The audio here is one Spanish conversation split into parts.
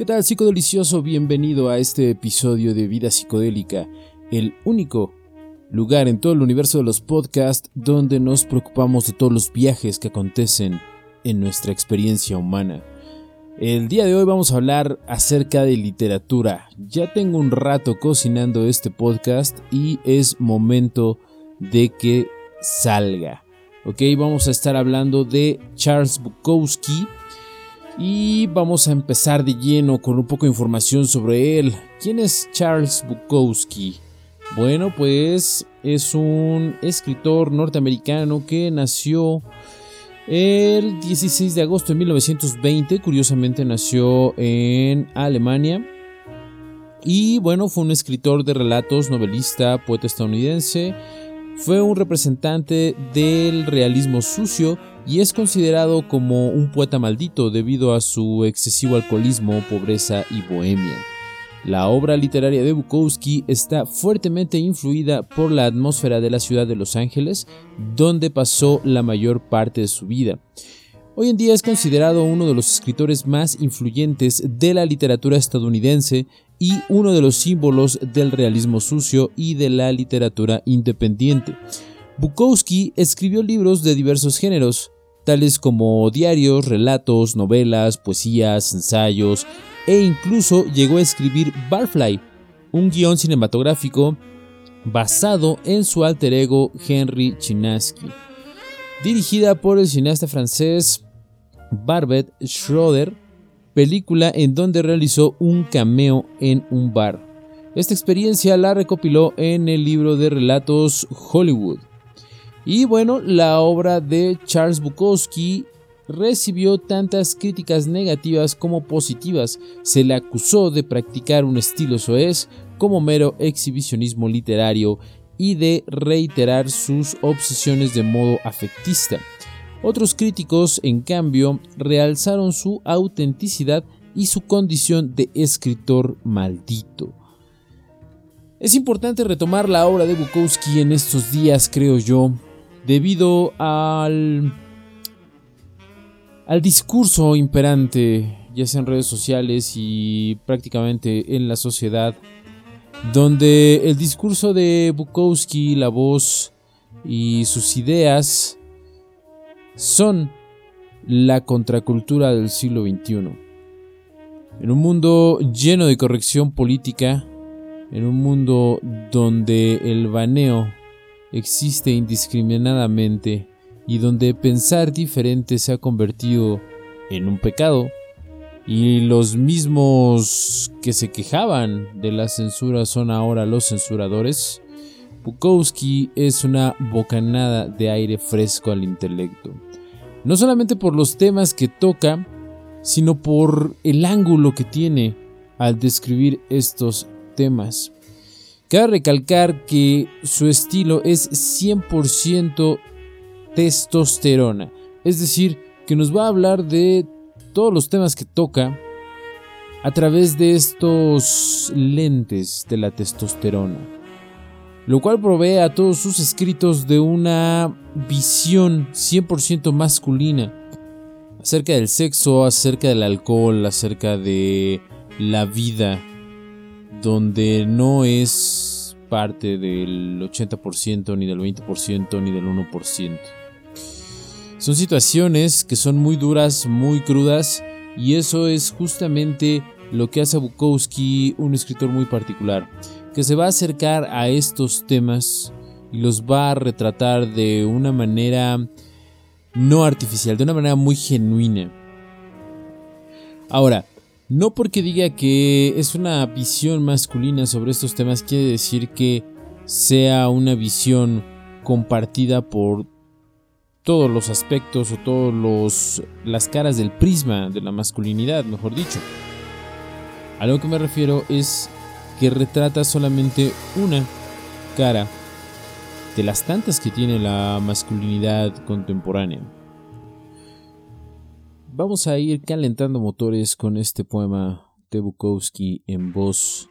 ¿Qué tal, psicodelicioso? Bienvenido a este episodio de Vida Psicodélica, el único lugar en todo el universo de los podcasts donde nos preocupamos de todos los viajes que acontecen en nuestra experiencia humana. El día de hoy vamos a hablar acerca de literatura. Ya tengo un rato cocinando este podcast y es momento de que salga. Ok, vamos a estar hablando de Charles Bukowski y vamos a empezar de lleno con un poco de información sobre él. ¿Quién es Charles Bukowski? Bueno, pues es un escritor norteamericano que nació el 16 de agosto de 1920. Curiosamente nació en Alemania. Y bueno, fue un escritor de relatos, novelista, poeta estadounidense. Fue un representante del realismo sucio y es considerado como un poeta maldito debido a su excesivo alcoholismo, pobreza y bohemia. La obra literaria de Bukowski está fuertemente influida por la atmósfera de la ciudad de Los Ángeles, donde pasó la mayor parte de su vida. Hoy en día es considerado uno de los escritores más influyentes de la literatura estadounidense y uno de los símbolos del realismo sucio y de la literatura independiente. Bukowski escribió libros de diversos géneros, tales como diarios, relatos, novelas, poesías, ensayos, e incluso llegó a escribir Barfly, un guion cinematográfico basado en su alter ego Henry Chinaski, dirigida por el cineasta francés Barbet Schroeder, película en donde realizó un cameo en un bar. Esta experiencia la recopiló en el libro de relatos Hollywood. Y bueno, la obra de Charles Bukowski recibió tantas críticas negativas como positivas. Se le acusó de practicar un estilo soez como mero exhibicionismo literario y de reiterar sus obsesiones de modo afectista. Otros críticos, en cambio, realzaron su autenticidad y su condición de escritor maldito. Es importante retomar la obra de Bukowski en estos días, creo yo, debido al, al discurso imperante, ya sea en redes sociales y prácticamente en la sociedad, donde el discurso de Bukowski, la voz y sus ideas son la contracultura del siglo XXI. En un mundo lleno de corrección política, en un mundo donde el baneo existe indiscriminadamente y donde pensar diferente se ha convertido en un pecado, y los mismos que se quejaban de la censura son ahora los censuradores, Bukowski es una bocanada de aire fresco al intelecto. No solamente por los temas que toca, sino por el ángulo que tiene al describir estos temas. Cabe recalcar que su estilo es 100% testosterona, es decir, que nos va a hablar de todos los temas que toca a través de estos lentes de la testosterona, lo cual provee a todos sus escritos de una visión 100% masculina acerca del sexo, acerca del alcohol, acerca de la vida donde no es parte del 80%, ni del 20%, ni del 1%. Son situaciones que son muy duras, muy crudas, y eso es justamente lo que hace Bukowski un escritor muy particular, que se va a acercar a estos temas y los va a retratar de una manera no artificial, de una manera muy genuina. Ahora, no porque diga que es una visión masculina sobre estos temas quiere decir que sea una visión compartida por todos los aspectos o todas las caras del prisma de la masculinidad, mejor dicho. A lo que me refiero es que retrata solamente una cara de las tantas que tiene la masculinidad contemporánea. Vamos a ir calentando motores con este poema de Bukowski en voz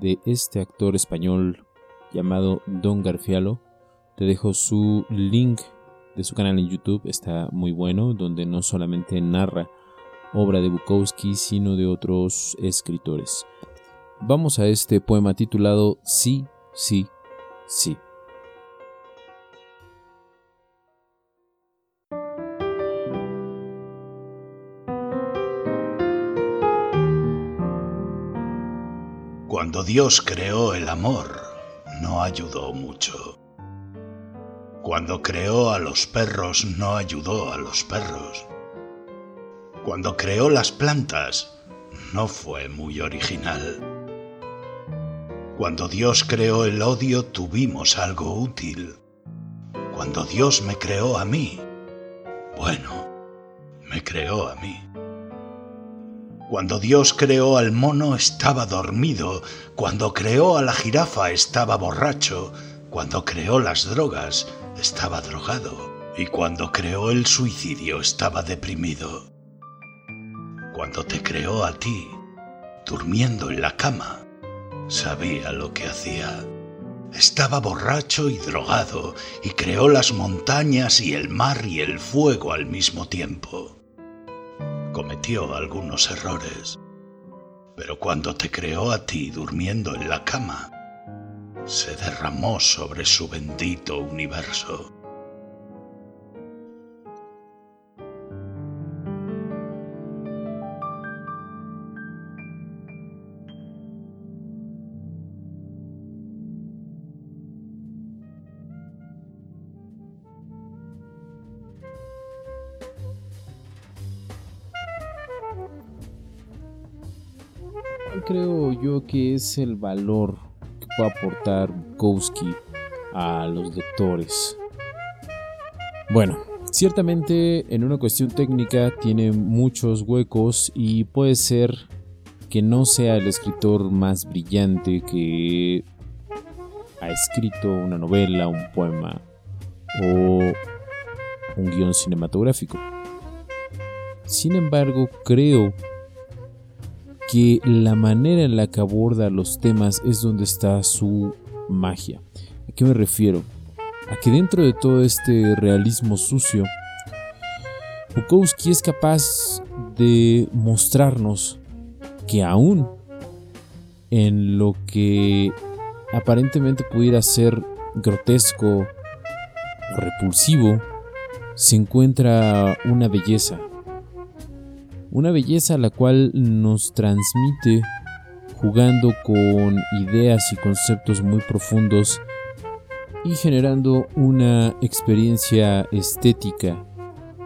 de este actor español llamado Don Garfialo. Te dejo su link de su canal en YouTube, está muy bueno, donde no solamente narra obra de Bukowski, sino de otros escritores. Vamos a este poema titulado Sí, sí, sí. Dios creó el amor, no ayudó mucho. Cuando creó a los perros, no ayudó a los perros. Cuando creó las plantas, no fue muy original. Cuando Dios creó el odio, tuvimos algo útil. Cuando Dios me creó a mí, bueno, me creó a mí. Cuando Dios creó al mono estaba dormido, cuando creó a la jirafa estaba borracho, cuando creó las drogas estaba drogado y cuando creó el suicidio estaba deprimido. Cuando te creó a ti, durmiendo en la cama, sabía lo que hacía. Estaba borracho y drogado y creó las montañas y el mar y el fuego al mismo tiempo cometió algunos errores, pero cuando te creó a ti durmiendo en la cama, se derramó sobre su bendito universo. Creo yo que es el valor que puede aportar Bukowski a los lectores? Bueno, ciertamente en una cuestión técnica tiene muchos huecos y puede ser que no sea el escritor más brillante que ha escrito una novela, un poema o un guion cinematográfico. Sin embargo, creo que la manera en la que aborda los temas es donde está su magia. ¿A qué me refiero? A que dentro de todo este realismo sucio, Bukowski es capaz de mostrarnos que aún en lo que aparentemente pudiera ser grotesco o repulsivo, se encuentra una belleza, una belleza la cual nos transmite jugando con ideas y conceptos muy profundos y generando una experiencia estética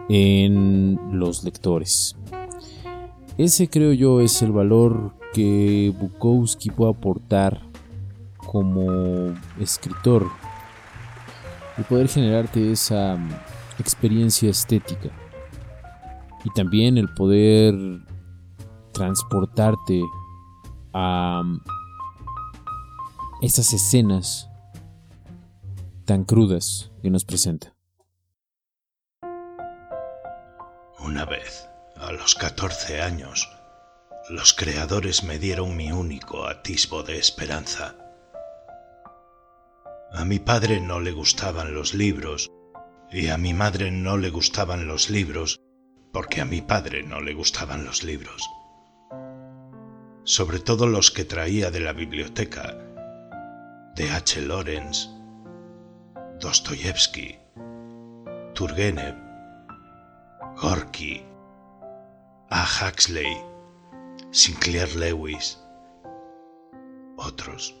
en los lectores. Ese creo yo es el valor que Bukowski puede aportar como escritor y poder generarte esa experiencia estética y también el poder transportarte a esas escenas tan crudas que nos presenta. Una vez, a los 14 años, los creadores me dieron mi único atisbo de esperanza. A mi padre no le gustaban los libros y a mi madre no le gustaban los libros porque a mi padre no le gustaban los libros, sobre todo los que traía de la biblioteca, de H. Lawrence, Dostoyevsky, Turgenev, Gorky, A. Huxley, Sinclair Lewis, otros.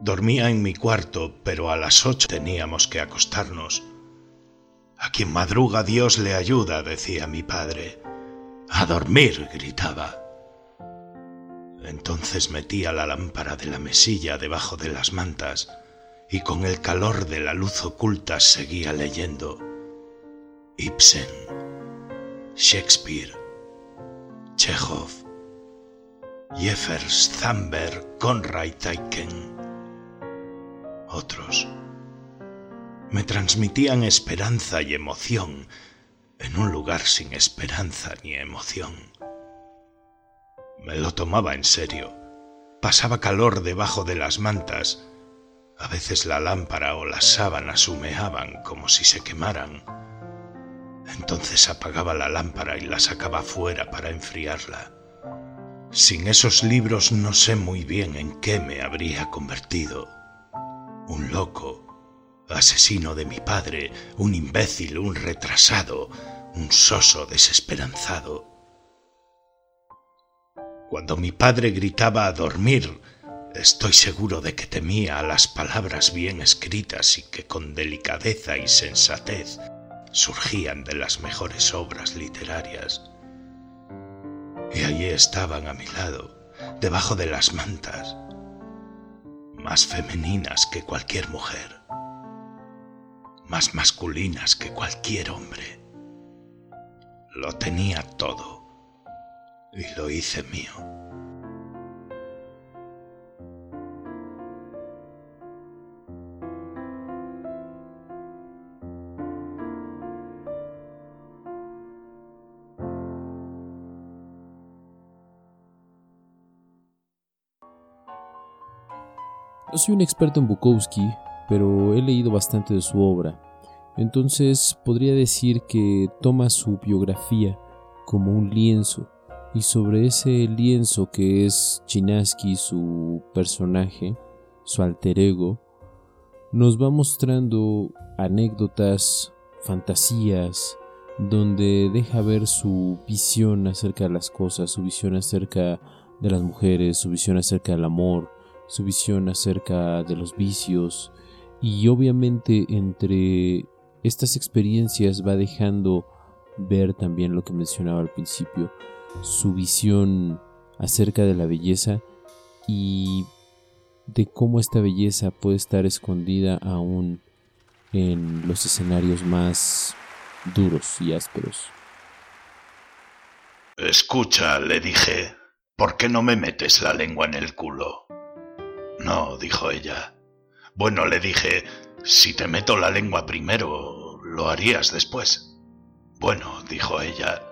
Dormía en mi cuarto, pero a las ocho teníamos que acostarnos a quien madruga Dios le ayuda, decía mi padre. A dormir, gritaba. Entonces metía la lámpara de la mesilla debajo de las mantas y con el calor de la luz oculta seguía leyendo. Ibsen, Shakespeare, Chekhov, Jeffers, Zamber, Conrad Taiken, otros me transmitían esperanza y emoción en un lugar sin esperanza ni emoción. Me lo tomaba en serio. Pasaba calor debajo de las mantas. A veces la lámpara o las sábanas humeaban como si se quemaran. Entonces apagaba la lámpara y la sacaba fuera para enfriarla. Sin esos libros no sé muy bien en qué me habría convertido. Un loco, asesino de mi padre, un imbécil, un retrasado, un soso desesperanzado. Cuando mi padre gritaba a dormir, estoy seguro de que temía las palabras bien escritas y que con delicadeza y sensatez surgían de las mejores obras literarias. Y allí estaban a mi lado, debajo de las mantas, más femeninas que cualquier mujer, más masculinas que cualquier hombre. Lo tenía todo y lo hice mío. No soy un experto en Bukowski, pero he leído bastante de su obra. Entonces podría decir que toma su biografía como un lienzo y sobre ese lienzo que es Chinaski, su personaje, su alter ego, nos va mostrando anécdotas, fantasías, donde deja ver su visión acerca de las cosas, su visión acerca de las mujeres, su visión acerca del amor, su visión acerca de los vicios y obviamente entre estas experiencias va dejando ver también lo que mencionaba al principio, su visión acerca de la belleza y de cómo esta belleza puede estar escondida aún en los escenarios más duros y ásperos. Escucha, le dije, ¿por qué no me metes la lengua en el culo? No, dijo ella. Bueno, le dije, si te meto la lengua primero, lo harías después. Bueno, dijo ella.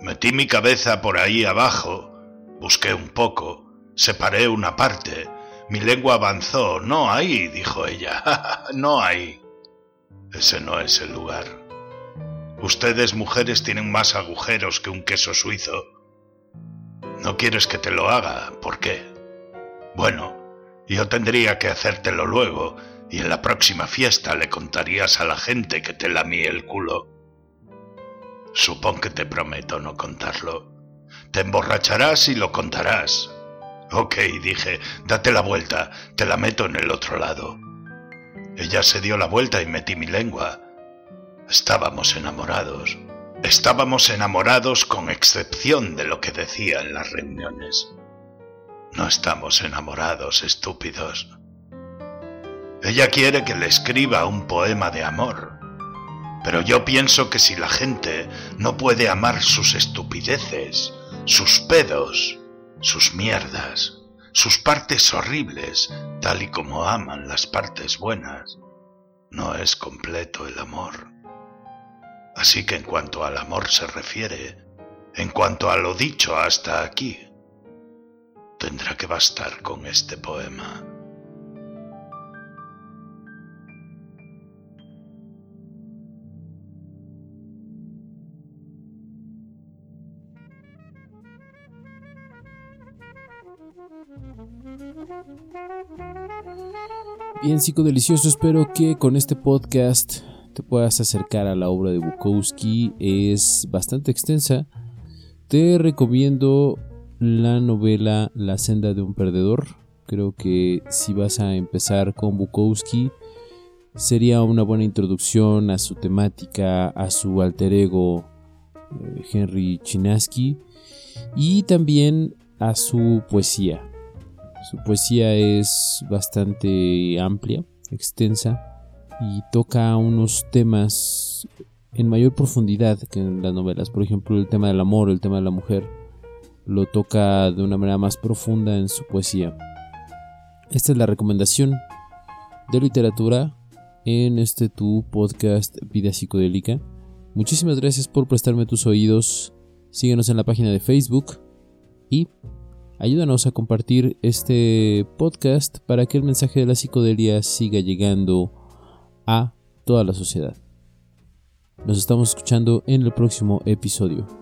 Metí mi cabeza por ahí abajo, busqué un poco, separé una parte, mi lengua avanzó. No hay, dijo ella. no hay. Ese no es el lugar. Ustedes mujeres tienen más agujeros que un queso suizo. No quieres que te lo haga. ¿Por qué? Bueno, yo tendría que hacértelo luego, y en la próxima fiesta le contarías a la gente que te lamí el culo. Supón que te prometo no contarlo. Te emborracharás y lo contarás. Ok, dije, date la vuelta, te la meto en el otro lado. Ella se dio la vuelta y metí mi lengua. Estábamos enamorados. Estábamos enamorados con excepción de lo que decía en las reuniones. No estamos enamorados, estúpidos. Ella quiere que le escriba un poema de amor. Pero yo pienso que si la gente no puede amar sus estupideces, sus pedos, sus mierdas, sus partes horribles, tal y como aman las partes buenas, no es completo el amor. Así que en cuanto al amor se refiere, en cuanto a lo dicho hasta aquí, tendrá que bastar con este poema. Bien, delicioso, espero que con este podcast te puedas acercar a la obra de Bukowski. Es bastante extensa. Te recomiendo la novela La senda de un perdedor. Creo que si vas a empezar con Bukowski, sería una buena introducción a su temática, a su alter ego eh, Henry Chinaski y también a su poesía. Su poesía es bastante amplia, extensa y toca unos temas en mayor profundidad que en las novelas. Por ejemplo, el tema del amor, el tema de la mujer lo toca de una manera más profunda en su poesía. Esta es la recomendación de literatura en este tu podcast Vida Psicodélica. Muchísimas gracias por prestarme tus oídos. Síguenos en la página de Facebook y ayúdanos a compartir este podcast para que el mensaje de la psicodelia siga llegando a toda la sociedad. Nos estamos escuchando en el próximo episodio.